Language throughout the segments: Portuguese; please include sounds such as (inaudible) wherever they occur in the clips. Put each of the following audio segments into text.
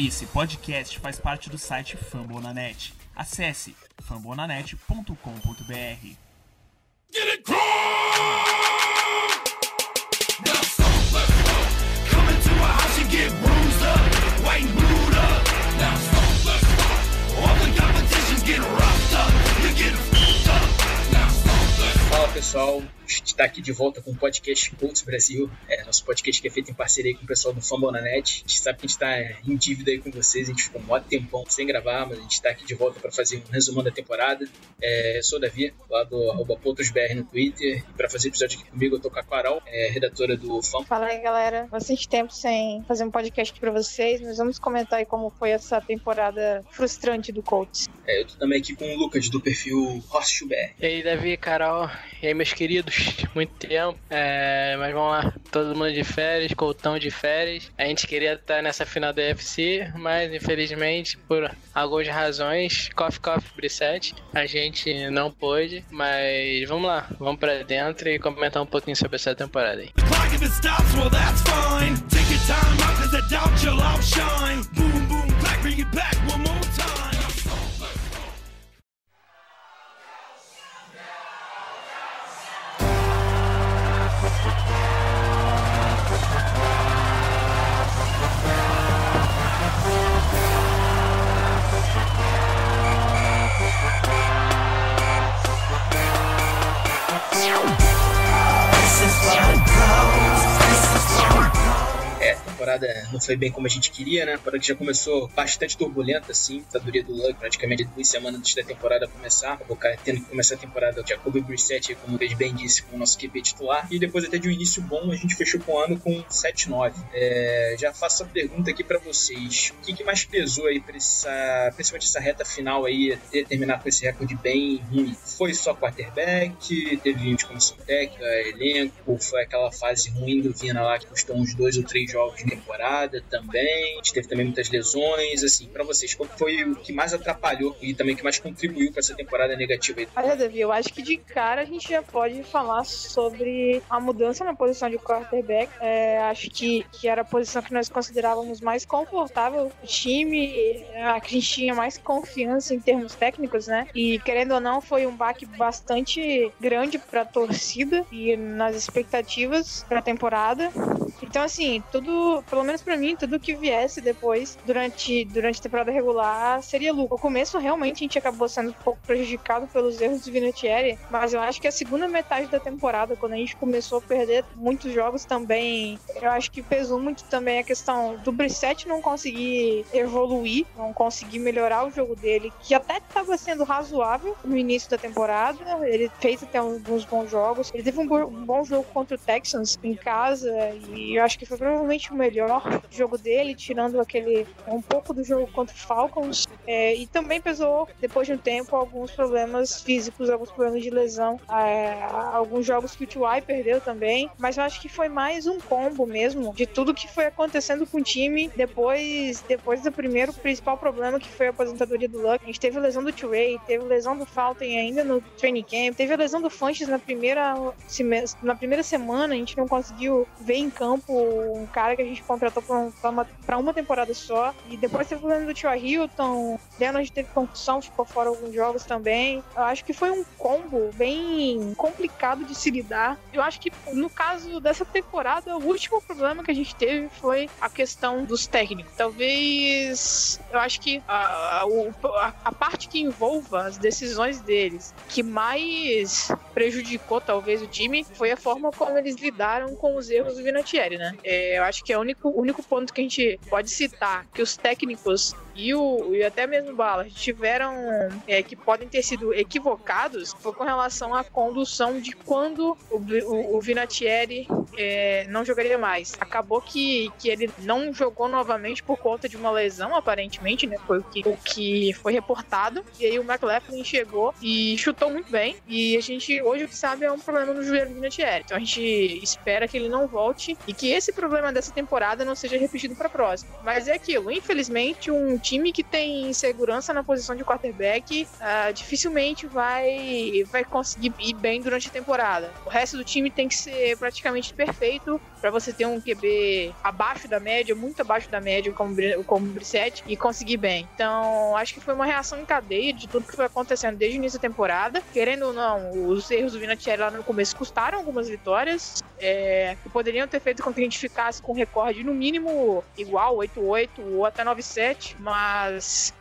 Esse podcast faz parte do site Fambonanet. Acesse fambonanet.com.br. Fala pessoal, está aqui de volta com o podcast Colts Brasil, é, nosso podcast que é feito em parceria com o pessoal do Fambonanet. A gente sabe que a gente está em dívida aí com vocês, a gente ficou um mó tempão sem gravar, mas a gente está aqui de volta para fazer um resumão da temporada. É, eu sou o Davi, lá do arroba no Twitter, e para fazer episódio aqui comigo eu tô com a Carol, é, redatora do Fam. Fala aí, galera. Bastante tempo sem fazer um podcast aqui pra vocês, mas vamos comentar aí como foi essa temporada frustrante do Colts. É, eu tô também aqui com o Lucas do perfil HostBR. E aí, Davi, Carol, e aí, meus queridos, (laughs) muito tempo, é, mas vamos lá, todo mundo de férias, Coltão de férias. A gente queria estar nessa final da UFC, mas infelizmente, por algumas razões, Coffee Coffee Brissette, a gente não pôde, mas vamos lá, vamos pra dentro e comentar um pouquinho sobre essa temporada aí. The clock if it stops, well that's fine. Take your time out, cause I doubt you'll outshine. Boom, boom, bring it back one more não foi bem como a gente queria, né? A temporada que já começou bastante turbulenta, assim. Sabedoria do Luck, praticamente duas semanas antes da temporada começar. Acabou cara, tendo que começar a temporada com Jacoby Brissett, como o bem disse, com o nosso QB titular. E depois até de um início bom, a gente fechou com o ano com 7-9. É, já faço a pergunta aqui pra vocês. O que, que mais pesou aí pra essa, principalmente essa reta final aí, terminar com esse recorde bem ruim? Foi só quarterback? Teve gente comissão técnica, elenco? Foi aquela fase ruim do Vina lá que custou uns dois ou três jogos de temporada também? A gente teve também muitas lesões, assim, pra vocês, qual foi o que mais atrapalhou e também o que mais contribuiu pra essa temporada negativa? Olha, Davi, eu acho que de cara a gente já pode falar sobre a mudança na posição de quarterback. É, acho que, que era a posição que nós considerávamos mais confortável o time, a que a gente tinha mais confiança em termos técnicos, né? E querendo ou não, foi um baque bastante grande pra torcida e nas expectativas pra temporada. Então, assim, tudo, pelo menos pra mim, tudo que viesse depois, durante, durante a temporada regular, seria lucro. O começo, realmente, a gente acabou sendo um pouco prejudicado pelos erros do Vinatieri, mas eu acho que a segunda metade da temporada, quando a gente começou a perder muitos jogos também, eu acho que pesou muito também a questão do Brissett não conseguir evoluir, não conseguir melhorar o jogo dele, que até estava sendo razoável no início da temporada. Ele fez até alguns bons jogos. Ele teve um bom jogo contra o Texans em casa e eu acho que foi provavelmente o melhor jogo dele, tirando aquele um pouco do jogo contra o Falcons. É, e também pesou, depois de um tempo, alguns problemas físicos, alguns problemas de lesão. É, alguns jogos que o T.Y. perdeu também. Mas eu acho que foi mais um combo mesmo de tudo que foi acontecendo com o time depois, depois do primeiro principal problema que foi a aposentadoria do Luck. A gente teve a lesão do T-Ray, teve a lesão do Falcon ainda no training camp, teve a lesão do Funches na primeira, na primeira semana. A gente não conseguiu ver em campo um cara que a gente contratou pra, pra uma, temporada só. E depois teve o problema do Tio Hilton, Leonard teve concussão, ficou fora alguns jogos também. Eu acho que foi um combo bem complicado de se lidar. Eu acho que no caso dessa temporada, o último problema que a gente teve foi a questão dos técnicos. Talvez eu acho que a, a, a- parte que envolva as decisões deles que mais prejudicou talvez o time foi a forma como eles lidaram com os erros do Vinatieri, né? É, eu acho que é o único, único ponto que a gente pode citar que os técnicos e, o, e até mesmo Ballard tiveram é, que podem ter sido equivocados foi com relação à condução de quando o, o, o Vinatieri é, não jogaria mais. Acabou que, que ele não jogou novamente por conta de uma lesão, aparentemente, né? Foi o que, o que foi reportado. E aí o McLaughlin chegou e chutou muito bem. E a gente, hoje, o que sabe é um problema no joelho do Vinatieri. Então a gente espera que ele não volte e que esse problema dessa temporada não seja repetido para a próxima. Mas é aquilo, infelizmente, um time que tem segurança na posição de quarterback uh, dificilmente vai, vai conseguir ir bem durante a temporada. O resto do time tem que ser praticamente perfeito para você ter um QB abaixo da média, muito abaixo da média, como, como o Brissette, e conseguir bem. Então, acho que foi uma reação em cadeia de tudo que foi acontecendo desde o início da temporada. Querendo ou não, os erros do Vinatieri lá no começo custaram algumas vitórias, é, que poderiam ter feito com que a gente ficasse com um recorde no mínimo igual, 8-8 ou até 9-7, mas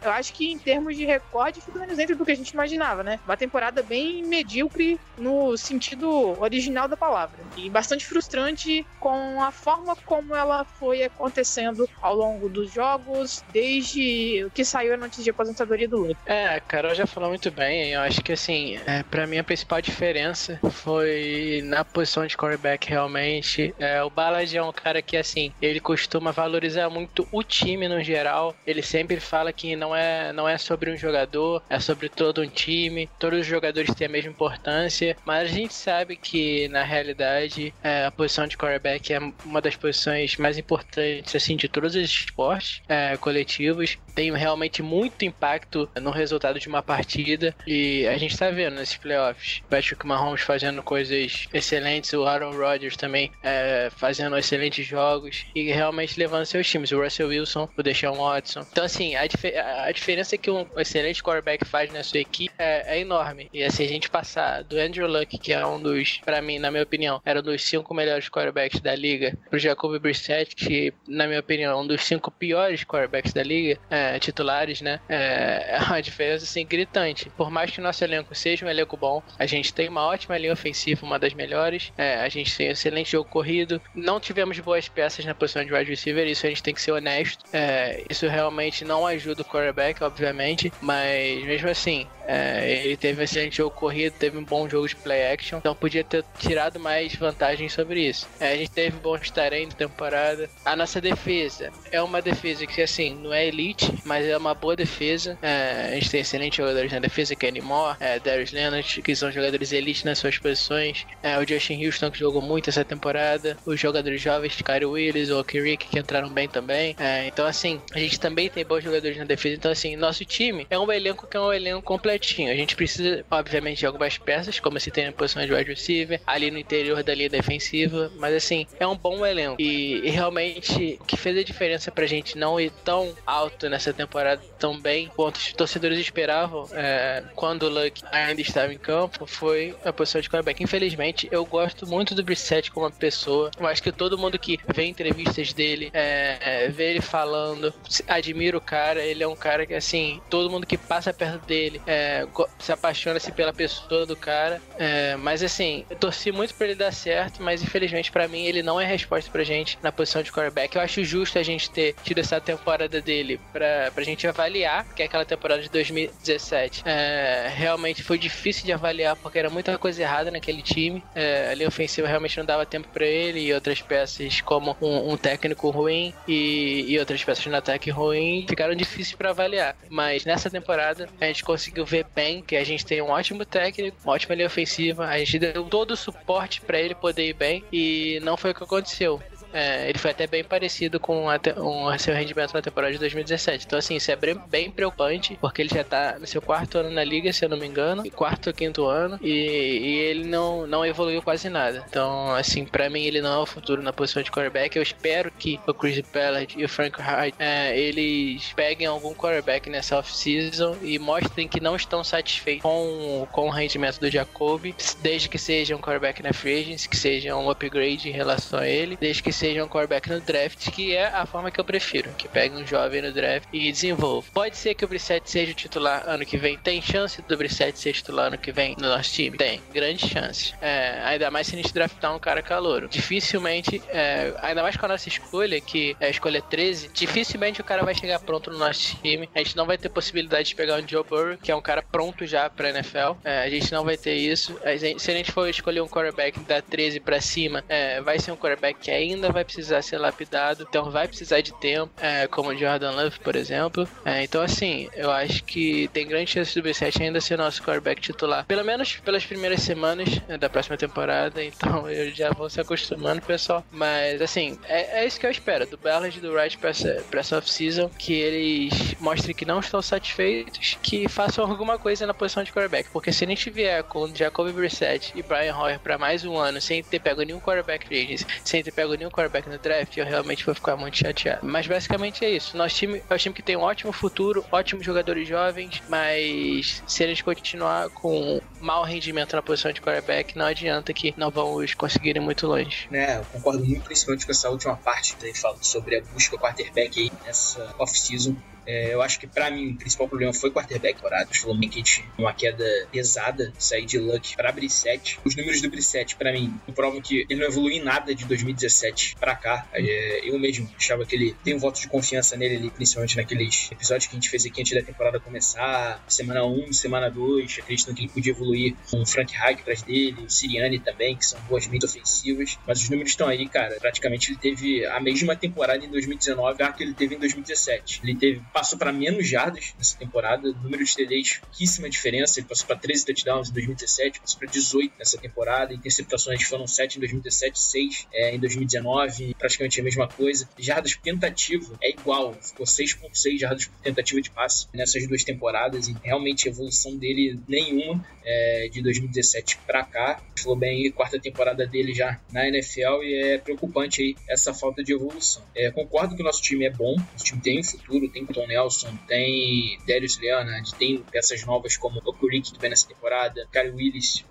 eu acho que em termos de recorde, ficou menos dentro do que a gente imaginava, né? Uma temporada bem medíocre no sentido original da palavra. E bastante frustrante com a forma como ela foi acontecendo ao longo dos jogos, desde que saiu a notícia de aposentadoria do Luke. É, a Carol já falou muito bem. Eu acho que, assim, é, para mim a principal diferença foi na posição de quarterback, realmente. É, o Ballard é um cara que, assim, ele costuma valorizar muito o time no geral. Ele sempre fala que não é, não é sobre um jogador, é sobre todo um time. Todos os jogadores têm a mesma importância, mas a gente sabe que, na realidade, é, a posição de quarterback é uma das posições mais importantes assim de todos os esportes é, coletivos. Tem realmente muito impacto no resultado de uma partida e a gente está vendo nesses playoffs. Patrick Mahomes fazendo coisas excelentes, o Aaron Rodgers também é, fazendo excelentes jogos e realmente levando seus times. O Russell Wilson, o Deshaun Watson. Então, assim, a, dif a diferença que um excelente quarterback faz na sua equipe é, é, enorme. E assim, a gente passar do Andrew Luck, que é um dos, para mim, na minha opinião, era um dos cinco melhores quarterbacks da liga pro Jacoby Brissett, que na minha opinião é um dos cinco piores quarterbacks da liga, é, titulares, né? É, é uma diferença assim gritante. Por mais que o nosso elenco seja um elenco bom, a gente tem uma ótima linha ofensiva, uma das melhores. É, a gente tem um excelente jogo corrido. Não tivemos boas peças na posição de wide receiver, isso a gente tem que ser honesto. É, isso realmente não ajuda o quarterback, obviamente, mas mesmo assim, é, ele teve um excelente jogo corrido, teve um bom jogo de play action, então podia ter tirado mais vantagens sobre isso. É, a gente teve bons talentos na temporada. A nossa defesa é uma defesa que, assim, não é elite, mas é uma boa defesa. É, a gente tem excelentes jogadores na defesa, Kenny Moore, é, Darius Leonard, que são jogadores elite nas suas posições. É, o Justin Houston, que jogou muito essa temporada. Os jogadores jovens, Kyrie Willis, o Rick, que entraram bem também. É, então, assim, a gente também tem bons jogadores na defesa. Então, assim, nosso time é um elenco que é um elenco completinho. A gente precisa, obviamente, de algumas peças, como se tem na posição de wide receiver, ali no interior da linha defensiva. Mas, assim, é um bom elenco. E, e, realmente o que fez a diferença pra gente não ir tão alto nessa temporada tão bem quanto os torcedores esperavam é, quando o Luck ainda estava em campo foi a posição de quarterback. Infelizmente, eu gosto muito do Brissett como pessoa. Eu acho que todo mundo que vê entrevistas dele, é, é, vê ele falando, admira o cara. Ele é um cara que, assim, todo mundo que passa perto dele é, se apaixona-se pela pessoa do cara. É, mas, assim, eu torci muito pra ele dar certo, mas infelizmente para mim ele não é resposta pra gente na posição de quarterback. Eu acho justo a gente ter tido essa temporada dele pra, pra gente avaliar, que é aquela temporada de 2017. É, realmente foi difícil de avaliar porque era muita coisa errada naquele time. É, a linha ofensiva realmente não dava tempo para ele e outras peças, como um, um técnico ruim e, e, outras peças no ataque ruim, ficaram difíceis para avaliar. Mas nessa temporada a gente conseguiu ver bem que a gente tem um ótimo técnico, uma ótima linha ofensiva, a gente deu todo o suporte para ele poder ir bem e não foi o que aconteceu. É, ele foi até bem parecido com a, um, seu rendimento na temporada de 2017. Então, assim, isso é bem, bem, preocupante, porque ele já tá no seu quarto ano na liga, se eu não me engano, quarto ou quinto ano, e, e, ele não, não evoluiu quase nada. Então, assim, para mim, ele não é o futuro na posição de quarterback. Eu espero que o Chris Ballard e o Frank Wright é, eles peguem algum quarterback nessa off-season e mostrem que não estão satisfeitos com, com o rendimento do Jacoby, desde que seja um quarterback na free agency, que seja um upgrade em relação a ele, desde que seja um quarterback no draft, que é a forma que eu prefiro, que pegue um jovem no draft e desenvolva. Pode ser que o Brissett seja titular ano que vem, tem chance do Brissett ser titular ano que vem no nosso time? Tem, grande chance. É, ainda mais se a gente draftar um cara calouro. Dificilmente, é, ainda mais com a nossa escolha, que é a escolha 13, dificilmente o cara vai chegar pronto no nosso time. A gente não vai ter possibilidade de pegar um Joe Burrow, que é um cara pronto já pra NFL. É, a gente não vai ter isso. A gente, se a gente for escolher um quarterback da 13 pra cima, é, vai ser um quarterback que ainda ainda vai precisar ser lapidado, então vai precisar de tempo, é, como o Jordan Love, por exemplo. É, então, assim, eu acho que tem grande chance do B7 ainda ser nosso quarterback titular, pelo menos pelas primeiras semanas né, da próxima temporada, (laughs) então eu já vou se acostumando, pessoal. Mas, assim, é, é isso que eu espero do Ballard e do Wright pra essa, pra essa off-season, que eles mostrem que não estão satisfeitos, que façam alguma coisa na posição de quarterback, porque se a gente vier com Jacoby Brissett e Brian Hoyer para mais um ano sem ter pego nenhum quarterback free sem ter pego nenhum quarterback no draft, eu realmente vou ficar muito chateado. Mas basicamente é isso. Nosso time é um time que tem um ótimo futuro, ótimos jogadores jovens, mas se eles continuar com mau rendimento na posição de quarterback, não adianta que não vamos conseguir ir muito longe. É, eu concordo muito principalmente com essa última parte que ele falou sobre a busca quarterback aí nessa off-season. É, eu acho que para mim o principal problema foi o quarterback temporada. O Flamengo uma queda pesada, sair de Luck para Brissette. Os números do Brissette, para mim, provam que ele não evoluiu em nada de 2017 para cá. É, eu mesmo achava que ele tem um voto de confiança nele, ali, principalmente naqueles episódios que a gente fez aqui antes da temporada começar, semana 1, semana 2, acreditando que ele podia evoluir com o Frank Reich atrás dele, o Siriani também, que são boas mentes ofensivas. Mas os números estão aí, cara. Praticamente ele teve a mesma temporada em 2019 que ele teve em 2017. Ele teve passou para menos jardas nessa temporada, número de TDs, pouquíssima diferença. Ele passou para 13 touchdowns em 2017, passou para 18 nessa temporada. Interceptações foram 7 em 2017, 6 é, em 2019, praticamente a mesma coisa. Jardas por tentativa é igual, ficou 6,6 jardas por tentativa de passe nessas duas temporadas. E realmente a evolução dele nenhuma é, de 2017 para cá. Falou bem aí, quarta temporada dele já na NFL e é preocupante aí essa falta de evolução. É, concordo que o nosso time é bom, o time tem um futuro, tem Tom Nelson, tem Darius Leonard, tem peças novas como o Kurik que vem nessa temporada, Kyle Willis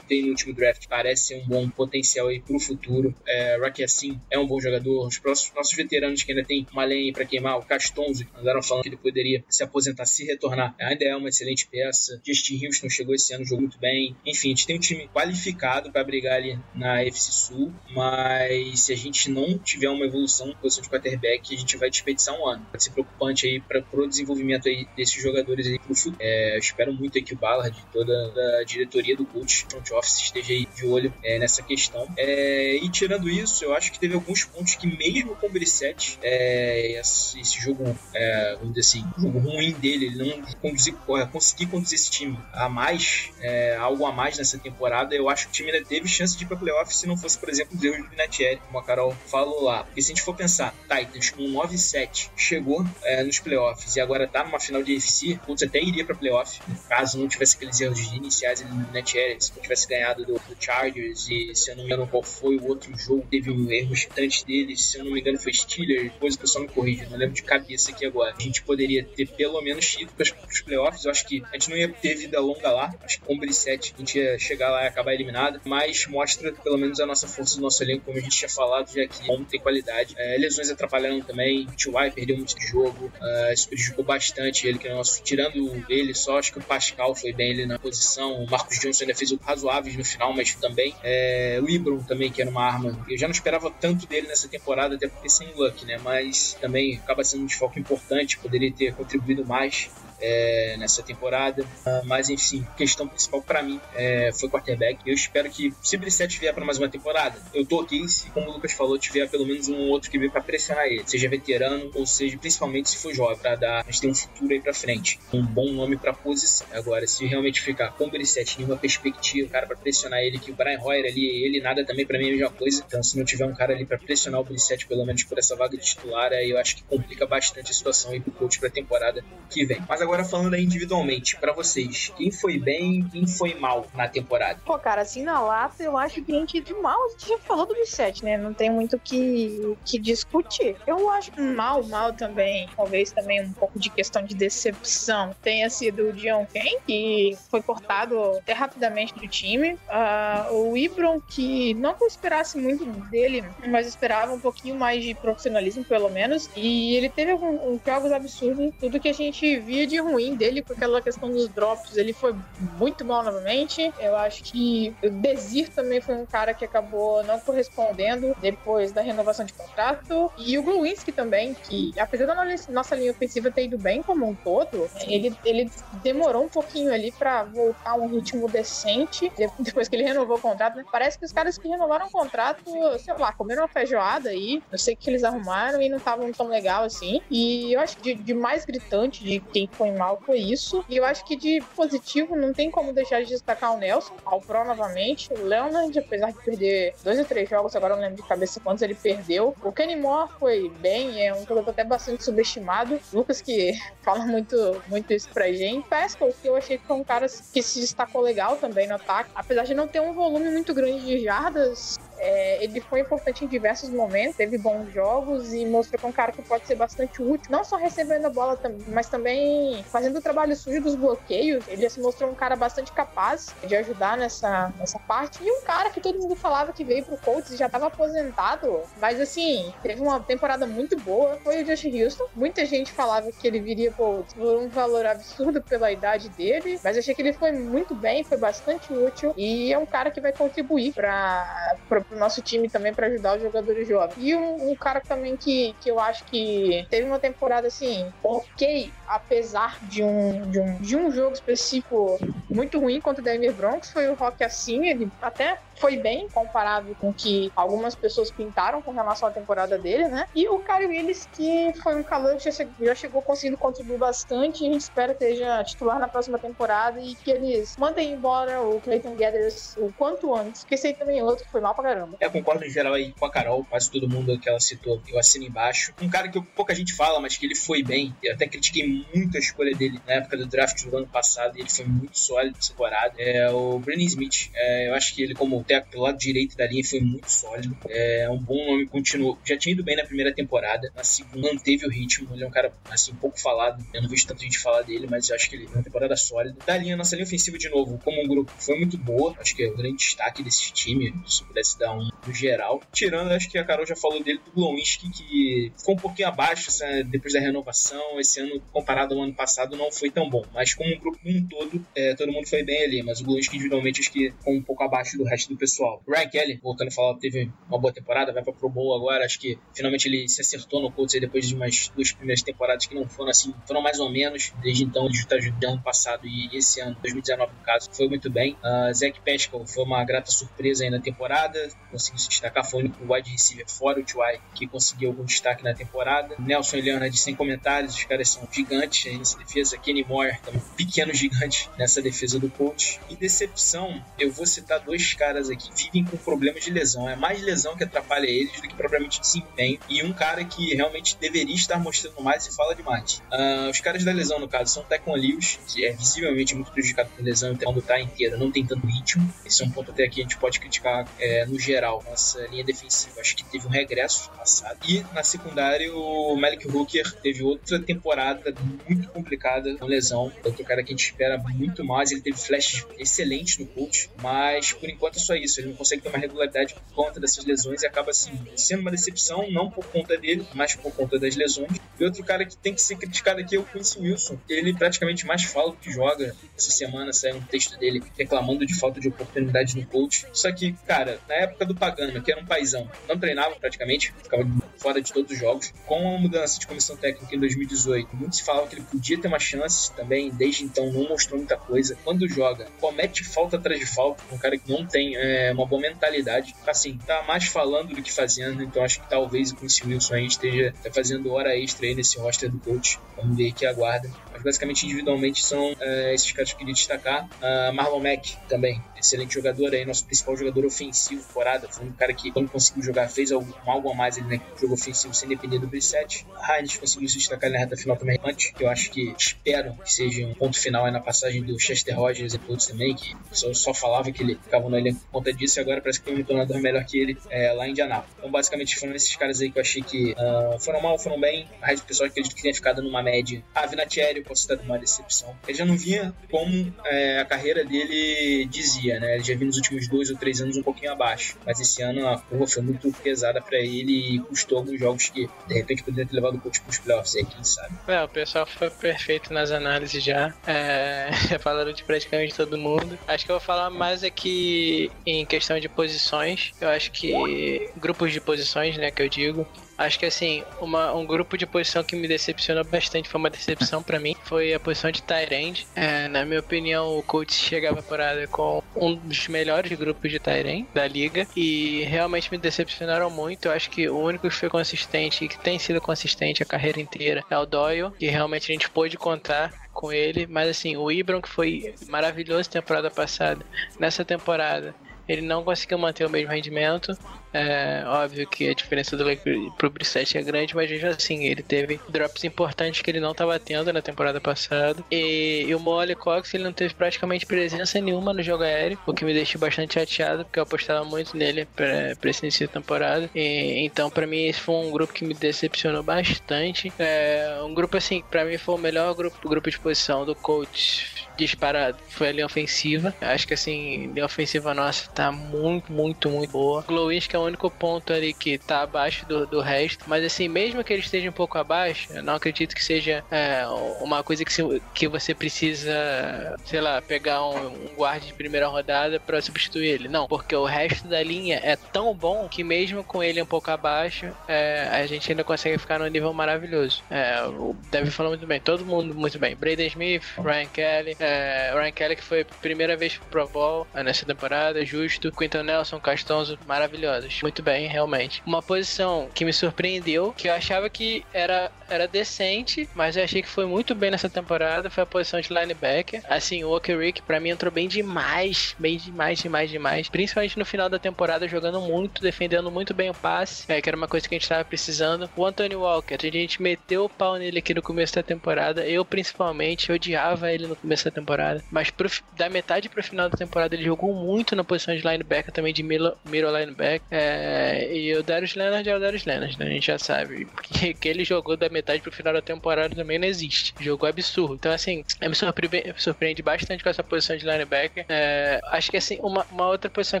tem no último draft, parece ser um bom potencial aí pro futuro. É, Rocky assim é um bom jogador. Os próximos, nossos veteranos que ainda tem uma lenha para queimar, o Castonzo, andaram falando que ele poderia se aposentar, se retornar. Ainda é uma excelente peça. Justin Houston chegou esse ano, jogou muito bem. Enfim, a gente tem um time qualificado para brigar ali na FC Sul, mas se a gente não tiver uma evolução na posição de quarterback, a gente vai desperdiçar um ano. Pode ser preocupante aí para o desenvolvimento aí desses jogadores aí pro futuro. É, espero muito aí que o Ballard, toda a diretoria do clube, coach, front office esteja aí de olho é, nessa questão. É, e tirando isso, eu acho que teve alguns pontos que mesmo com o Brissette, é, esse, esse, jogo, é, vamos dizer assim, jogo ruim dele, ele não conduzir, conseguir conduzir esse time a mais, é, algo a mais nessa temporada, eu acho que o time ainda teve chance de ir pra playoff se não fosse, por exemplo, os erros do Vinatieri, como a Carol falou lá. Porque se a gente for pensar, Titans com 9-7 chegou é, nos playoffs e agora tá numa final de UFC, Colts até iria pra playoff, caso não tivesse aqueles erros iniciais no Se tivesse ganhado do, do, Chargers e se eu não me engano qual foi o outro jogo, teve um erro antes deles, se eu não me engano foi Steelers, depois o pessoal me corrige, não lembro de cabeça aqui agora. A gente poderia ter pelo menos ido para os playoffs, eu acho que a gente não ia ter vida longa lá, acho que com o Brissette a gente ia chegar lá e acabar eliminado, mas mostra pelo menos a nossa força do nosso elenco, como a gente tinha falado já aqui, como tem qualidade. É, lesões atrapalhando também, T.Y. perdeu muito de jogo, uh, isso prejudicou bastante ele, que é nosso, tirando ele só, acho que o Pascal foi bem ali na posição, o Marcos Johnson ainda fez o razoáveis no final, mas também. É, o Ibron também, que era uma arma. Eu já não esperava tanto dele nessa temporada, até porque sem luck, né? Mas também acaba sendo um desfoque importante, poderia ter contribuído mais é, nessa temporada. Uh, mas enfim, a questão principal para mim é, foi quarterback. Eu espero que, se Brissett vier para mais uma temporada, eu tô aqui se, como o Lucas falou, tiver pelo menos um outro que venha para pressionar ele, seja veterano ou seja, principalmente se for jovem, para dar a gente tem um futuro aí para frente, um bom nome para posição. Agora, se realmente ficar com o Brissett em uma perspectiva, cara, para pressionar ele, que o Brian Hoyer ali, ele nada também para mim é a mesma coisa. Então, se não tiver um cara ali para pressionar o Brissett, pelo menos por essa vaga de titular, aí eu acho que complica bastante a situação aí pro coach pra temporada que vem. Mas agora falando aí individualmente, para vocês, quem foi bem, quem foi mal na temporada? Pô, cara, assim na lata, eu acho que a gente de mal, a gente já falou do Bissette, né? Não tem muito o que, que discutir. Eu acho mal, mal também, talvez também um pouco de questão de decepção, tenha sido o Dion Ken, que foi cortado até rapidamente do time. Uh, o Ibron, que não que eu esperasse muito dele, mas esperava um pouquinho mais de profissionalismo, pelo menos. E ele teve alguns jogos absurdos, tudo que a gente via de de ruim dele, com aquela questão dos drops, ele foi muito mal novamente. Eu acho que o Desir também foi um cara que acabou não correspondendo depois da renovação de contrato. E o Glowinski também, que apesar da nossa linha ofensiva ter ido bem como um todo, ele, ele demorou um pouquinho ali para voltar a um ritmo decente (laughs) depois que ele renovou o contrato, né? Parece que os caras que renovaram o contrato, sei lá, comeram uma feijoada aí, não sei que eles arrumaram e não estavam tão legal assim. E eu acho que de, de mais gritante de quem foi mal foi isso. E eu acho que de positivo não tem como deixar de destacar o Nelson, ao Pro novamente, o Leonard, apesar de perder dois ou três jogos, agora não lembro de cabeça quantos ele perdeu. O Kenny Moore foi bem, é um jogador até bastante subestimado. Lucas que (laughs) fala muito, muito isso pra gente. Pascal, que eu achei que foi um cara que se destacou legal também no ataque, apesar de não ter um volume muito grande de jardas, é, ele foi importante em diversos momentos, teve bons jogos e mostrou que é um cara que pode ser bastante útil, não só recebendo a bola, mas também fazendo o trabalho sujo dos bloqueios. Ele já se mostrou um cara bastante capaz de ajudar nessa, nessa parte. E um cara que todo mundo falava que veio pro Colts e já estava aposentado, mas assim, teve uma temporada muito boa, foi o Josh Houston. Muita gente falava que ele viria por um valor absurdo pela idade dele, mas achei que ele foi muito bem, foi bastante útil e é um cara que vai contribuir para pro nosso time também para ajudar os jogadores jovens. E um, um, cara também que, que eu acho que teve uma temporada assim, ok, apesar de um, de um, de um jogo específico muito ruim contra o Denver Broncos, foi o Rock assim, ele até foi bem comparado com o que algumas pessoas pintaram com relação à temporada dele, né? E o Caio Willis, que foi um calor que já chegou conseguindo contribuir bastante a gente espera que esteja titular na próxima temporada e que eles mandem embora o Clayton Gathers o quanto antes, porque também é outro que foi mal pra caramba. Eu concordo em geral aí com a Carol, quase todo mundo que ela citou, eu assino embaixo. Um cara que pouca gente fala, mas que ele foi bem, eu até critiquei muito a escolha dele na época do draft do ano passado e ele foi muito sólido nessa temporada, é o Brennan Smith. É, eu acho que ele, como técnico pelo lado direito da linha, foi muito sólido. É um bom nome, continuou. Já tinha ido bem na primeira temporada, na segunda manteve o ritmo. Ele é um cara, assim, pouco falado. Eu não vejo tanta gente falar dele, mas acho que ele é uma temporada sólida. Da linha, nossa linha ofensiva, de novo, como um grupo, foi muito boa. Acho que é o grande destaque desse time, se pudesse dar um no geral. Tirando, acho que a Carol já falou dele, do Glowinski, que ficou um pouquinho abaixo depois da renovação. Esse ano, comparado ao ano passado, não foi tão bom. Mas como um grupo um todo, é, todo mundo foi bem ali. Mas o Glowinski, individualmente, acho que ficou um pouco abaixo do resto do pessoal. Ryan Kelly, voltando a falar, teve uma boa temporada, vai pra Pro Bowl agora. Acho que finalmente ele se acertou no Colts depois de umas duas primeiras temporadas que não foram assim, foram mais ou menos. Desde então, ele está ajudando passado e esse ano, 2019 no caso, foi muito bem. Uh, Zach Pascal foi uma grata surpresa aí na temporada, conseguiu se destacar, foi o único wide receiver fora o T.Y. que conseguiu algum destaque na temporada. Nelson e Leonard sem comentários, os caras são gigantes aí nessa defesa. Kenny Moore, também pequeno gigante nessa defesa do Colts. E decepção, eu vou citar dois caras aqui que vivem com problemas de lesão. É mais lesão que atrapalha eles do que propriamente desempenho. E um cara que realmente deveria estar mostrando mais e fala demais. Uh, os caras da lesão, no caso, são o Tecon Lewis, que é visivelmente muito prejudicado por lesão, então quando tá inteiro não tem tanto ritmo. Esse é um ponto até aqui a gente pode criticar é, no geral. Nossa linha defensiva, acho que teve um regresso passado. E na secundária, o Malik Hooker teve outra temporada muito complicada com lesão. Outro cara que a gente espera muito mais. Ele teve flashes excelentes no coach, mas por enquanto é isso. Ele não consegue ter uma regularidade por conta dessas lesões e acaba assim sendo uma decepção, não por conta dele, mas por conta das lesões. E outro cara que tem que ser criticado aqui é o Quincy Wilson. Ele praticamente mais fala do que joga. Essa semana saiu um texto dele reclamando de falta de oportunidade no coach. Só que, cara, na época do Pagano, que era um paizão, não treinava praticamente, ficava fora de todos os jogos. Com a mudança de comissão técnica em 2018, muito se falava que ele podia ter uma chance também, desde então não mostrou muita coisa. Quando joga, comete falta atrás de falta, um cara que não tem é, uma boa mentalidade. Assim, tá mais falando do que fazendo, então acho que talvez o Quincy Wilson aí esteja tá fazendo hora extra aí nesse roster do coach. Vamos ver que aguarda. Mas basicamente, individualmente, são é, esses caras que eu queria destacar. Uh, Marlon Mack também, excelente jogador aí, nosso principal jogador ofensivo, Corada. Foi um cara que, quando conseguiu jogar, fez algo, algo a mais ele, né? Jogo ofensivo sem depender do Brissette. Heinz conseguiu se destacar na reta final também antes, que eu acho que espero que seja um ponto final aí na passagem do Chester Rogers e Putz também, que só, só falava que ele ficava no elenco conta disso, e agora parece que tem um retornador melhor que ele é, lá em Indianápolis. Então, basicamente, foram esses caras aí que eu achei que uh, foram mal, foram bem. A resto do pessoal acredito que tenha ficado numa média. A Vinatieri, eu posso estar uma decepção. Ele já não vinha como é, a carreira dele dizia, né? Ele já vinha nos últimos dois ou três anos um pouquinho abaixo. Mas esse ano a curva foi muito pesada para ele e custou alguns jogos que de repente poderia ter levado o coach pros playoffs aí, quem sabe. É, o pessoal foi perfeito nas análises já. É, (laughs) falaram de praticamente todo mundo. Acho que eu vou falar mais aqui em questão de posições. Eu acho que grupos de posições, né, que eu digo. Acho que assim, uma, um grupo de posição que me decepcionou bastante, foi uma decepção para mim, foi a posição de Tyrande. É, na minha opinião, o Colts chegava a parada com um dos melhores grupos de Tyrande da liga e realmente me decepcionaram muito. Eu acho que o único que foi consistente e que tem sido consistente a carreira inteira é o Doyle, que realmente a gente pôde contar com ele, mas assim, o Ibram que foi maravilhoso temporada passada, nessa temporada ele não conseguiu manter o mesmo rendimento. É óbvio que a diferença do Lake pro Brissette é grande, mas mesmo assim, ele teve drops importantes que ele não estava tendo na temporada passada. E, e o Molly Cox ele não teve praticamente presença nenhuma no jogo aéreo, o que me deixou bastante chateado, porque eu apostava muito nele para esse início da temporada. E, então, para mim, esse foi um grupo que me decepcionou bastante. É, um grupo assim, para mim foi o melhor grupo, grupo de posição do coach disparado. Foi a linha ofensiva. Acho que assim, a linha ofensiva nossa tá muito, muito, muito boa. Glowinsk é o único ponto ali que tá abaixo do, do resto. Mas assim, mesmo que ele esteja um pouco abaixo, eu não acredito que seja é, uma coisa que, se, que você precisa, sei lá, pegar um, um guarda de primeira rodada para substituir ele. Não, porque o resto da linha é tão bom que mesmo com ele um pouco abaixo, é, a gente ainda consegue ficar num nível maravilhoso. É, o Davi falou muito bem, todo mundo muito bem. Braden Smith, Ryan Kelly, é, Ryan Kelly que foi primeira vez pro Pro Bowl é, nessa temporada, justo. Quinton Nelson, Castonzo, maravilhosos. Muito bem, realmente. Uma posição que me surpreendeu, que eu achava que era, era decente, mas eu achei que foi muito bem nessa temporada, foi a posição de linebacker. Assim, o Walker Rick pra mim entrou bem demais, bem demais, demais, demais. Principalmente no final da temporada, jogando muito, defendendo muito bem o passe, é, que era uma coisa que a gente tava precisando. O Anthony Walker, a gente meteu o pau nele aqui no começo da temporada. Eu, principalmente, odiava ele no começo da temporada. Mas pro, da metade pro final da temporada, ele jogou muito na posição de linebacker, também de middle, middle linebacker. É, e o Darius Leonard é o Darius Leonard, né? A gente já sabe. (laughs) Porque que ele jogou da metade pro final da temporada também não existe. Jogou absurdo. Então, assim, me surpreende, surpreende bastante com essa posição de linebacker. É, acho que, assim, uma, uma outra posição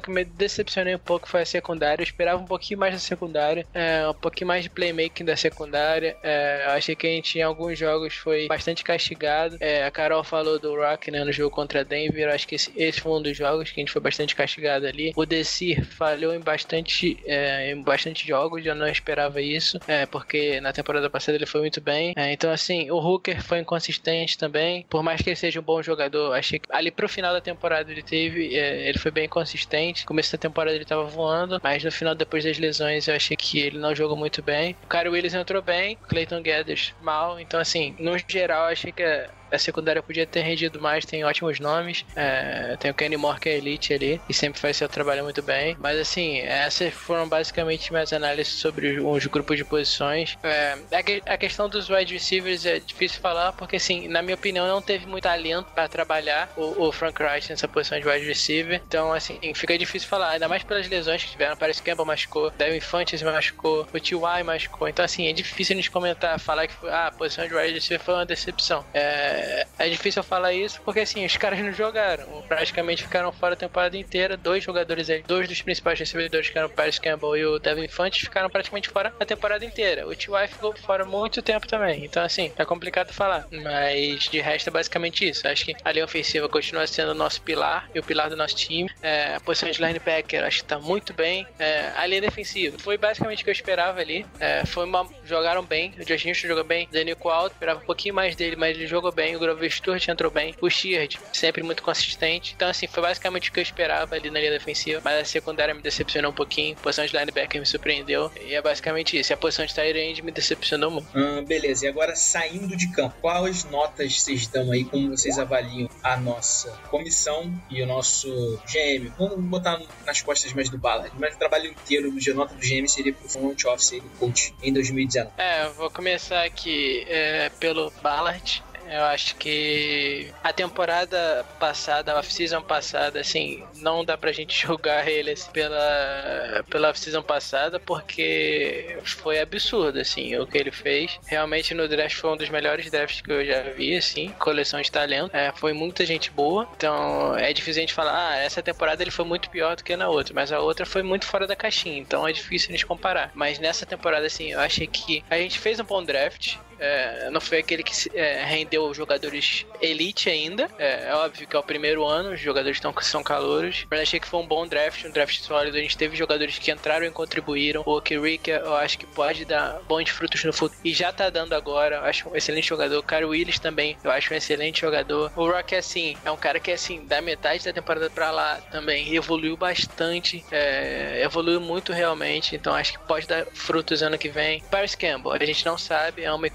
que me decepcionei um pouco foi a secundária. Eu esperava um pouquinho mais da secundária, é, um pouquinho mais de playmaking da secundária. É, achei que a gente, em alguns jogos, foi bastante castigado. É, a Carol falou do Rock, né, no jogo contra Denver. Acho que esse, esse foi um dos jogos que a gente foi bastante castigado ali. O Desir falhou em bastante, é, em bastante jogos, eu não esperava isso, é, porque na temporada passada ele foi muito bem. É, então, assim, o Hooker foi inconsistente também. Por mais que ele seja um bom jogador, achei que ali pro final da temporada ele teve, é, ele foi bem consistente. Começo da temporada ele tava voando, mas no final, depois das lesões, eu achei que ele não jogou muito bem. O Kyrie Willis entrou bem, Clayton Guedes mal. Então, assim, no geral, achei que a secundária podia ter rendido mais, tem ótimos nomes. É, tem o Kenny Moore que é elite ali e sempre faz seu trabalho muito bem. Mas assim, essas foram basicamente minhas análises sobre os grupos de posições. É, a, questão dos wide receivers é difícil falar porque assim, na minha opinião, não teve muito talento para trabalhar o, o, Frank Reich nessa posição de wide receiver. Então assim, fica difícil falar, ainda mais pelas lesões que tiveram. Parece que Campbell machucou, Devin Fantes machucou, o T.Y. machucou. Então assim, é difícil a gente comentar, falar que ah, a posição de wide receiver foi uma decepção. É, é, difícil eu falar isso porque assim, os caras não jogaram. Praticamente ficaram fora a temporada inteira. Dois jogadores aí, dois dos principais recebedores, que eram o Paris Campbell e o Devin Fantes, ficaram praticamente fora a temporada inteira. O T.Y. ficou fora muito tempo também. Então, assim, é complicado falar. Mas de resto é basicamente isso. Acho que a linha ofensiva continua sendo o nosso pilar e o pilar do nosso time. É, a posição de linebacker acho que tá muito bem. É, a linha defensiva foi basicamente o que eu esperava ali. É, foi uma. Jogaram bem. O Josh Houston jogou bem. Daniel Alto, esperava um pouquinho mais dele, mas ele jogou bem. O Grover Stewart entrou bem. O Sheard, sempre muito consistente. Então, assim, foi basicamente o que eu esperava ali na linha defensiva. Mas a secundária me decepcionou um pouquinho. A posição de linebacker me surpreendeu. E é basicamente isso. E a posição de tight end me decepcionou muito. Ah, beleza. E agora, saindo de campo, quais notas vocês dão aí? Como vocês avaliam a nossa comissão e o nosso GM? Vamos botar nas costas mais do Ballard. Mas o trabalho inteiro do nota do GM seria pro front office do coach em 2019. É, vou começar aqui é, pelo Ballard. Eu acho que a temporada passada, a off-season passada, assim, não dá pra gente (laughs) julgar ele assim, pela, pela off-season passada, porque foi absurdo, assim, o que ele fez. Realmente no draft foi um dos melhores drafts que eu já vi, assim, coleção de talento. É, foi muita gente boa, então é difícil a gente falar, ah, essa temporada ele foi muito pior do que na outra, mas a outra foi muito fora da caixinha, então é difícil a gente comparar. Mas nessa temporada, assim, eu achei que a gente fez um bom draft, é, não foi aquele que é, rendeu jogadores elite ainda. É, é, óbvio que é o primeiro ano, os jogadores estão, são calouros. Mas achei que foi um bom draft, um draft sólido. A gente teve jogadores que entraram e contribuíram. O Okirika, eu acho que pode dar bons frutos no futuro. E já tá dando agora. Eu acho um excelente jogador. O Cara Willis também, eu acho um excelente jogador. O Rock, assim, é um cara que, assim, da metade da temporada pra lá também evoluiu bastante. É, evoluiu muito realmente. Então acho que pode dar frutos ano que vem. Paris Campbell, a gente não sabe, é uma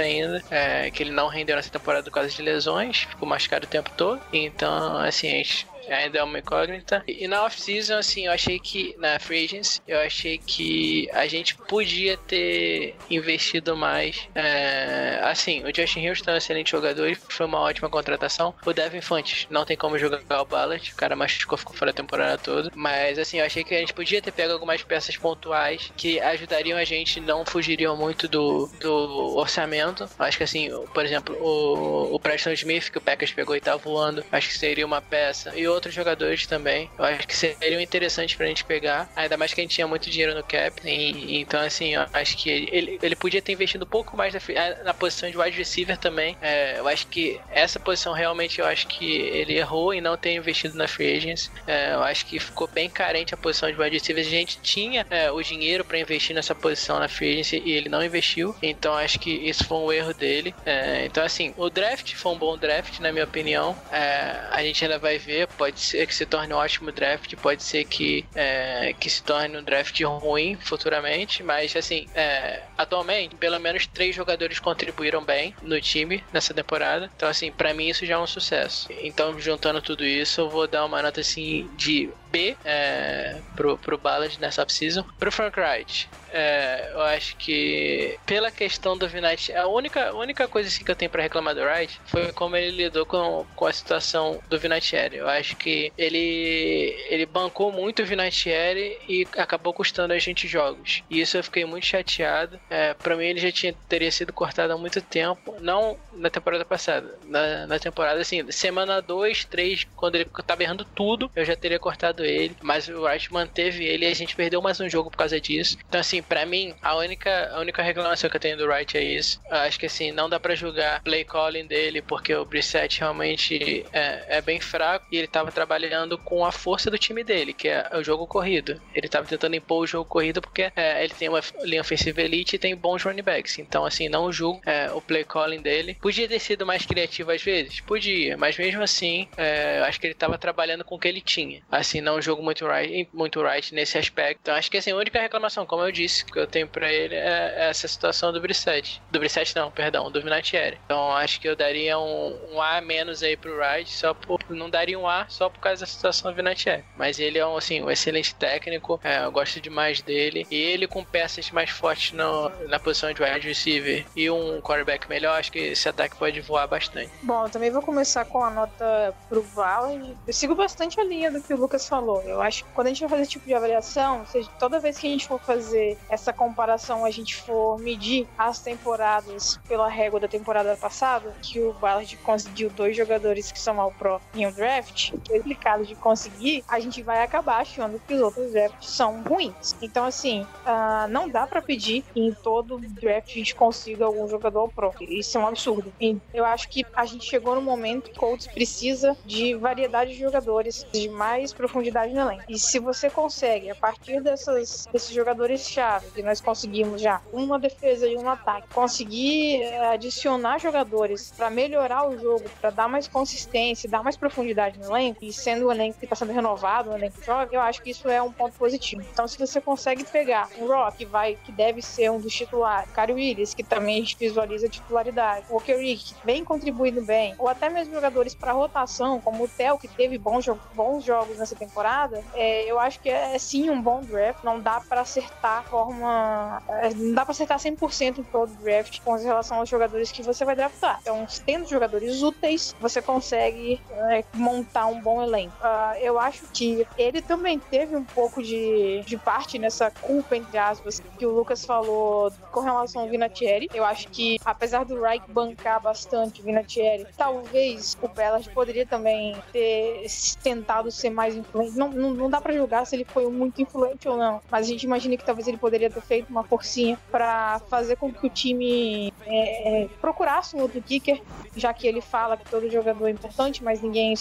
ainda, é, que ele não rendeu nessa temporada por causa de lesões, ficou machucado o tempo todo. Então, assim, a gente ainda é uma incógnita. E na off-season, assim, eu achei que, na free agency, eu achei que a gente podia ter investido mais. É, assim, o Justin Houston é um excelente jogador e foi uma ótima contratação. O Devin Fontes não tem como jogar o Ballard, o cara machucou, ficou fora a temporada toda. Mas, assim, eu achei que a gente podia ter pego algumas peças pontuais que ajudariam a gente, não fugiriam muito do, do orçamento. Acho que, assim, por exemplo, o, o Preston Smith, que o Packers pegou e tá voando, acho que seria uma peça. E outros jogadores também. Eu acho que seriam interessantes pra gente pegar. Ainda mais que a gente tinha muito dinheiro no cap. E, então, assim, eu acho que ele, ele podia ter investido um pouco mais na, na posição de wide receiver também. É, eu acho que essa posição realmente eu acho que ele errou em não ter investido na free agents. É, eu acho que ficou bem carente a posição de wide receiver. A gente tinha é, o dinheiro para investir nessa posição na free agency e ele não investiu. Então acho que isso foi um erro dele. É, então, assim, o draft foi um bom draft, na minha opinião. É, a gente ainda vai ver, pode ser que se torne um ótimo draft, pode ser que, é, que se torne um draft ruim futuramente, mas assim, é, atualmente, pelo menos três jogadores contribuíram bem no time nessa temporada. Então, assim, para mim isso já é um sucesso. Então, juntando tudo isso, eu vou dar uma nota assim de B é, pro, pro Ballard nessa off-season. Pro Frank Wright, é, eu acho que pela questão do Vinatieri, a única, a única coisa assim, que eu tenho para reclamar do Wright foi como ele lidou com, com a situação do Vinatieri. Eu acho que ele, ele bancou muito o Vinatieri e acabou custando a gente jogos. E isso eu fiquei muito chateado. É, para mim ele já tinha, teria sido cortado há muito tempo, não na temporada passada. Na, na temporada, assim, semana 2, 3, quando ele tava errando tudo, eu já teria cortado ele. Mas o Wright manteve ele e a gente perdeu mais um jogo por causa disso. Então, assim, para mim, a única, a única reclamação que eu tenho do Wright é isso. Eu acho que assim, não dá para julgar play calling dele, porque o Brissett realmente é, é, bem fraco e ele tava trabalhando com a força do time dele, que é o jogo corrido. Ele tava tentando impor o jogo corrido porque é, ele tem uma linha ofensiva elite e tem bons running backs. Então, assim, não julgo é, o play calling dele. Podia ter sido mais criativo às vezes? Podia, mas mesmo assim, é, acho que ele tava trabalhando com o que ele tinha. Assim, não jogo muito right, muito right nesse aspecto. Então, acho que assim, a única reclamação, como eu disse, que eu tenho para ele é essa situação do Brissette. Do Brissette não, perdão, do Vinatieri. Então acho que eu daria um, um A menos aí pro Wright, só por. Não daria um A só por causa da situação do Vinatieri. Mas ele é um, assim, um excelente técnico, é, eu gosto demais dele. E ele com peças mais fortes no, na posição de wide receiver e um quarterback melhor, acho que esse ataque pode voar bastante. Bom, eu também vou começar com a nota pro Valley. Eu sigo bastante a linha do que o Lucas falou. Eu acho que quando a gente vai fazer esse tipo de avaliação, ou seja, toda vez que a gente for fazer essa comparação a gente for medir as temporadas pela régua da temporada passada, que o Ballard conseguiu dois jogadores que são ao pro em um draft, complicado de conseguir, a gente vai acabar achando que os outros drafts são ruins. Então, assim, uh, não dá para pedir que em todo draft a gente consiga algum jogador pro. Isso é um absurdo. E eu acho que a gente chegou no momento que o Colts precisa de variedade de jogadores, de mais profundidade no elenco. E se você consegue, a partir dessas, desses jogadores-chave, que nós conseguimos já uma defesa e um ataque, conseguir adicionar jogadores para melhorar o jogo, para dar mais consistência, dar mais profundidade no elenco, elenco, e sendo um elenco que está sendo renovado, um elenco jovem, eu acho que isso é um ponto positivo. Então, se você consegue pegar um Rock, que, vai, que deve ser um dos titulares, Cary Willis, que também a (laughs) gente visualiza a titularidade, o Walker Rick, que vem contribuindo bem, ou até mesmo jogadores para rotação, como o Theo, que teve bons, jo bons jogos nessa temporada, é, eu acho que é, é sim um bom draft. Não dá para acertar forma. É, não dá para acertar 100% em todo draft com relação aos jogadores que você vai draftar. Então, tendo jogadores úteis, você consegue é, montar um bom elenco. Uh, eu acho que ele também teve um pouco de, de parte nessa culpa, entre aspas, que o Lucas falou com relação ao Vinatieri. Eu acho que, apesar do Reich bancar bastante o Vinatieri, talvez o Bellas poderia também ter tentado ser mais influente. Não, não, não dá para julgar se ele foi muito influente ou não, mas a gente imagina que talvez ele poderia ter feito uma forcinha para fazer com que o time é, é, procurasse um outro kicker, já que ele fala que todo jogador é importante, mas ninguém é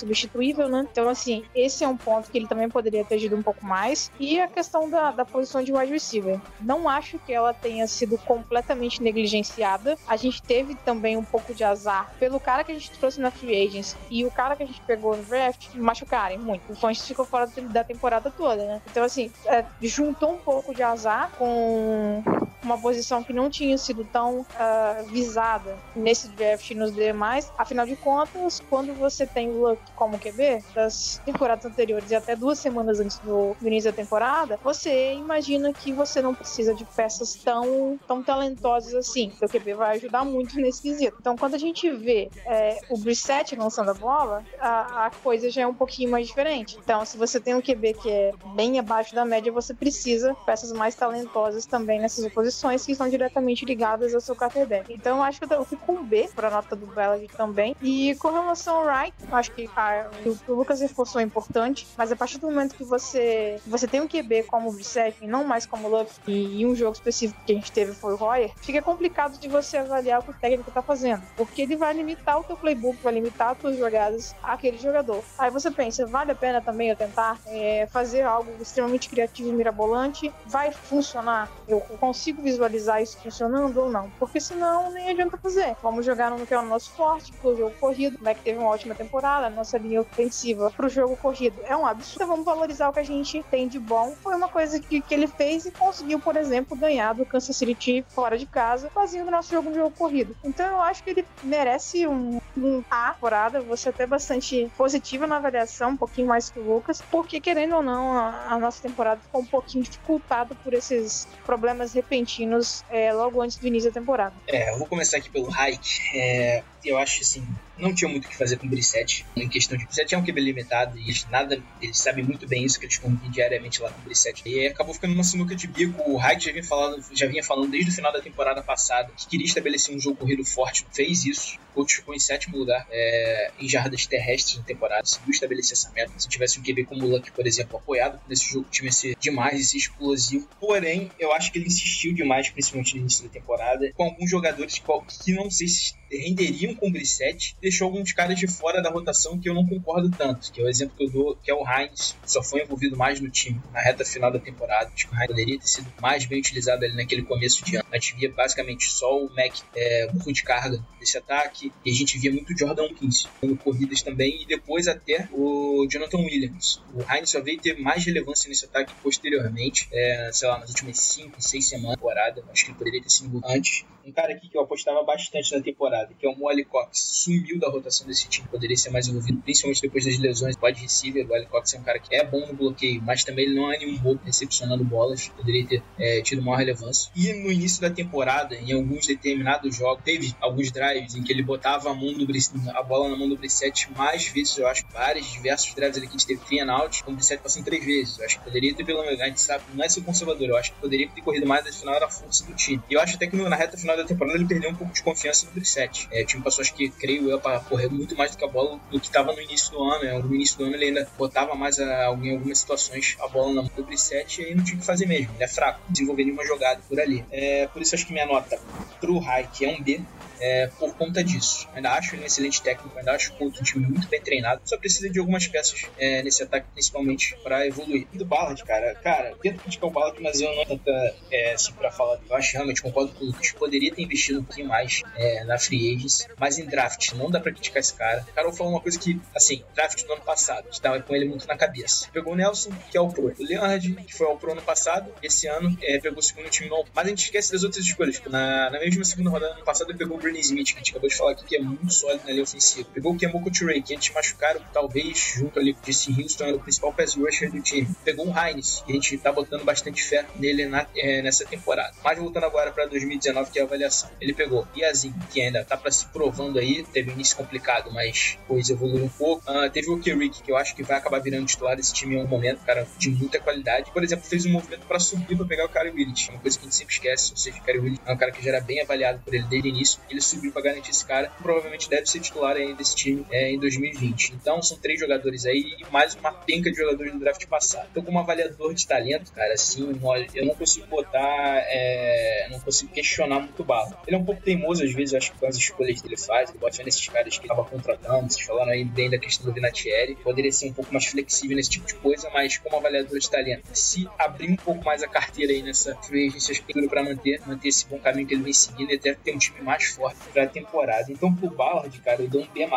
né? Então, assim, esse é um ponto que ele também poderia ter agido um pouco mais. E a questão da, da posição de wide receiver. Não acho que ela tenha sido completamente negligenciada. A gente teve também um pouco de azar pelo cara que a gente trouxe na Free Agents e o cara que a gente pegou no draft machucarem muito. O Fontes ficou fora da temporada toda, né? Então, assim, é, juntou um pouco de azar com uma posição que não tinha sido tão uh, visada nesse draft e nos demais. Afinal de contas, quando você tem o Luck como QB das temporadas anteriores e até duas semanas antes do início da temporada, você imagina que você não precisa de peças tão, tão talentosas assim. O QB vai ajudar muito nesse quesito. Então, quando a gente vê é, o Brissett lançando a bola, a, a coisa já é um pouquinho mais diferente. Então, se você tem um QB que é bem abaixo da média, você precisa de peças mais talentosas também nessas posições que estão diretamente ligadas ao seu quarterback. Então, eu acho que eu fico com B para a nota do Bellage também. E com relação ao Wright, acho que a, o, Lucas reforçou é importante, mas a partir do momento que você, você tem um QB como o Brissett e não mais como o Luck, e, e um jogo específico que a gente teve foi o Royer, fica complicado de você avaliar o que o técnico está fazendo, porque ele vai limitar o teu playbook, vai limitar as tuas jogadas àquele jogador. Aí você pensa, vale a pena também eu tentar é, fazer algo extremamente criativo e mirabolante? Vai funcionar? Eu consigo visualizar isso funcionando ou não? Porque senão nem adianta fazer. Vamos jogar no que é o nosso forte, pro jogo corrido. O Mac teve uma ótima temporada, a nossa linha ofensiva pro jogo corrido é um absurdo. Vamos valorizar o que a gente tem de bom. Foi uma coisa que, que ele fez e conseguiu, por exemplo, ganhar do Kansas City fora de casa, fazendo o nosso jogo um jogo corrido. Então eu acho que ele merece um, um A temporada. Você até bastante positiva na avaliação, um pouquinho mais que o Lucas, porque querendo ou não, a, a nossa temporada ficou um pouquinho dificultada por esses problemas repentinos é, logo antes do início da temporada. É, eu vou começar aqui pelo Hike. É, eu acho assim, não tinha muito o que fazer com o Brissette. Em questão de Brissette é um QB limitado e nada, eles sabem muito bem isso que eles convivem diariamente lá com o Brissette. E acabou ficando uma sinuca de bico. O Hike já vinha falando, já vinha falando desde o final da temporada passada que queria estabelecer um jogo corrido forte, fez isso. Coach ficou em sétimo lugar é, em jardas terrestres na temporada, conseguiu estabelecer essa meta. Se tivesse um QB como o Luck, por exemplo, apoiado nesse jogo, o time ia ser demais e ser explosivo. Porém, eu acho que ele insistiu demais, principalmente no início da temporada, com alguns jogadores que não sei se renderiam com o Brissette, deixou alguns caras de fora da rotação que eu não concordo tanto, que é o exemplo que eu dou, que é o Heinz, só foi envolvido mais no time na reta final da temporada. Acho que o Heinz poderia ter sido mais bem utilizado ali naquele começo de ano. A gente via basicamente só o Mac é, burro de carga desse ataque, e a gente via muito Jordan Kings dando corridas também, e depois até o Jonathan Williams. O Heinz só veio ter mais relevância nesse ataque posteriormente, é, sei lá, nas últimas 5, 6 semanas da temporada. Acho que ele poderia ter sido antes. Um cara aqui que eu apostava bastante na temporada, que é o Molly Cox, sumiu da rotação desse time, poderia ser mais envolvido, principalmente depois das lesões. Pode receiver, o Molly Cox é um cara que é bom no bloqueio, mas também ele não é nenhum roubo recepcionando bolas, poderia ter é, tido maior relevância. E no início da temporada, em alguns determinados jogos, teve alguns drives em que ele botava a, mão do, a bola na mão do Brissette mais vezes, eu acho, vários, diversos drives ali que a gente teve free and out, com o Brissette passando três vezes. Eu acho que poderia ter, pelo menos, a gente sabe, não é ser conservador, eu acho que poderia ter corrido mais, no final era a força do time. E eu acho até que na reta final da temporada ele perdeu um pouco de confiança no Brissette. É, o time passou, acho que, creio eu, para correr muito mais do que a bola do que estava no início do ano. Né? No início do ano ele ainda botava mais a, em algumas situações a bola na mão do Brissette e aí não tinha que fazer mesmo. Ele é fraco, desenvolver nenhuma jogada por ali. É, por isso acho que minha nota pro High, que é um B, é, por conta disso. Ainda acho ele um excelente técnico, ainda acho o um time muito bem treinado. Só precisa de algumas peças é, nesse ataque, principalmente, para evoluir. E do Ballard, cara, cara, tento criticar o Ballard, mas eu não tanta, é, assim, pra falar. Eu acho realmente, concordo com o Lucas, poderia ter investido um pouquinho mais é, na Free Agents, mas em draft, não dá pra criticar esse cara. O Carol falou uma coisa que, assim, draft do ano passado, estava com ele muito na cabeça. Pegou o Nelson, que é o Pro. O Leonard, que foi ao Pro ano passado, esse ano é, pegou o segundo time novo. Mas a gente esquece das outras escolhas. Tipo, na, na mesma segunda rodada ano passado, ele pegou o Brandon Smith, que a gente acabou de falar aqui, que é muito sólido na linha ofensiva. Pegou o Kemoko Turei, que gente machucaram, talvez, junto ali com o Jesse Houston, era o principal pass rusher do time. Pegou um Heinz, que a gente tá botando bastante fé nele na, é, nessa temporada. Mas voltando agora para 2019, que é a avaliação. Ele pegou Yazin, que ainda tá para se provando aí, teve início complicado, mas depois evoluiu um pouco. Uh, teve o Kirik, que eu acho que vai acabar virando titular desse time em algum momento, cara, de muita qualidade. Por exemplo, fez um movimento para subir para pegar o Kyle Willis, uma coisa que a gente sempre esquece. Ou seja, o Kyle Willis é um cara que já era bem avaliado por ele desde o início. Ele subiu para garantir esse cara, provavelmente deve ser titular aí desse time é, em 2020. Então, são três jogadores aí e mais uma penca de jogadores do draft passado. Então, como avaliador de talento, cara, assim, eu não consigo botar, é, não consigo questionar muito o Bala. Ele é um pouco teimoso às vezes, acho que com as escolhas que ele faz. Ele bota nesses caras que ele tava contratando. Vocês falaram aí bem da questão do Vinatieri. Poderia ser um pouco mais flexível nesse tipo de coisa, mas como avaliador de talento, se abrir um pouco mais a carteira aí nessa free agency, para manter, manter esse bom caminho que ele vem seguindo e até ter um time mais forte pra temporada. Então, pro Ballard, cara, eu dou um B+,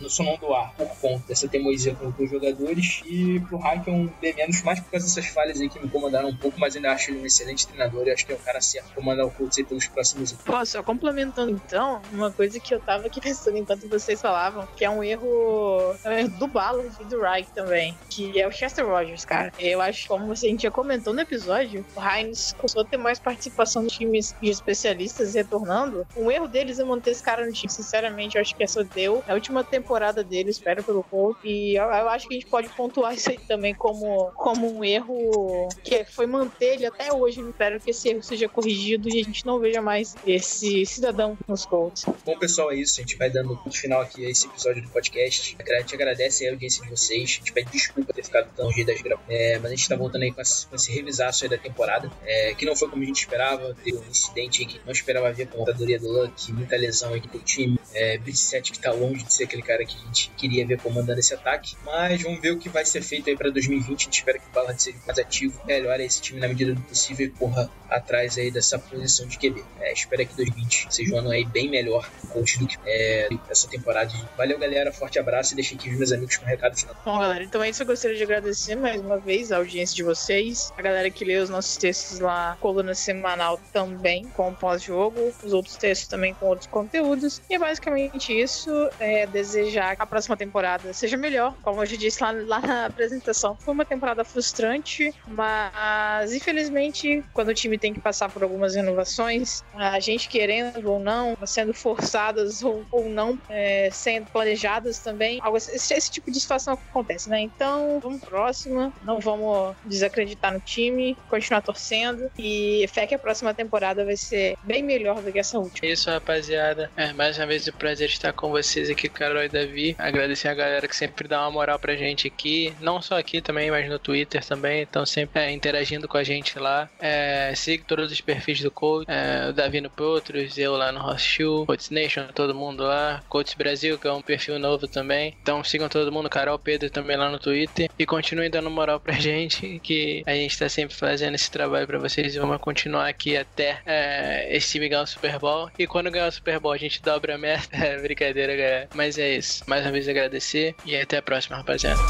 no só não doar por conta dessa teimosia com os jogadores, e pro Hack um B-, mais por causa dessas falhas aí que me incomodaram um pouco, mas ainda acho ele um excelente treinador e acho que é o cara certo pra comandar o Colts aí pelos próximos anos. Pô, só complementando então, uma coisa que eu tava aqui (laughs) pensando enquanto vocês falavam, que é um erro, é um erro do Ballard e do Reich também, que é o Chester Rogers, cara. Eu acho, como a gente já comentou no episódio, o Heinz começou a ter mais participação nos times de especialistas retornando. O erro deles é manter esse cara no time. Sinceramente, eu acho que essa deu. É a última temporada dele, espero pelo Colts. E eu, eu, acho que a gente pode pontuar isso aí também como, como um erro que foi manter ele até hoje. Eu espero que esse erro seja corrigido e a gente não veja mais esse cidadão nos Colts. Bom, pessoal, é isso. A gente vai dando ponto final aqui a esse episódio do podcast. A gente agradece a audiência de vocês. A gente pede desculpa ter ficado tão longe das gravações. É, mas a gente tá voltando aí com esse, com esse revisaço aí da temporada. É, que não foi como a gente esperava. Teve um incidente aí que não esperava ver com a contadoria do Luck, muita lesão aí pro time. É, Brissette que tá longe de ser aquele cara que a gente queria ver comandando esse ataque. Mas vamos ver o que vai ser feito aí pra 2020. A gente espera que o Ballard seja mais ativo, melhore esse time na medida do possível e corra atrás aí dessa posição de QB. É, espero que 2020 seja um ano aí bem melhor coach do que é, essa temporada. Valeu, galera. Forte abraço e deixa aqui os meus amigos com um recado final. Bom, galera, então é isso. Eu gostaria de agradecer mais uma vez a audiência de vocês, a galera que lê os nossos textos lá, coluna semanal também, com pós-jogo, os outros textos também com outros conteúdos. E é basicamente isso. É desejar que a próxima temporada seja melhor. Como eu já disse lá, lá na apresentação, foi uma temporada frustrante, mas infelizmente, quando o time tem que passar por algumas renovações, a gente querendo ou não, sendo forçadas ou, ou não, é, sendo planejadas também, algo, esse, esse, tipo de situação acontece, né? Então, vamos próxima, não vamos desacreditar no time, continuar torcendo e fé que a próxima temporada vai ser bem melhor do que essa última. Isso, rapaziada. É, mais uma vez o prazer estar com vocês aqui, Carol e Davi. Agradecer a galera que sempre dá uma moral pra gente aqui, não só aqui também, mas no Twitter também, então sempre é, interagindo com a gente lá. É, siga todos os perfis do Coach, é, o Davi no Potros, eu lá no Hostil, Coach Nation, todo mundo lá, Coach Brasil, que é um perfil novo também. Então sigam todo mundo, Carol, Pedro também lá no Twitter e continuem dando moral pra (laughs) gente, que a gente tá sempre fazendo esse trabalho pra vocês e vamos continuar aqui até é, esse time ganhar o Super Bowl. E quando ganhar o Super Bowl, a gente dobra a meta. (laughs) É brincadeira, galera. Mas é isso. Mais uma vez agradecer e até a próxima, rapaziada.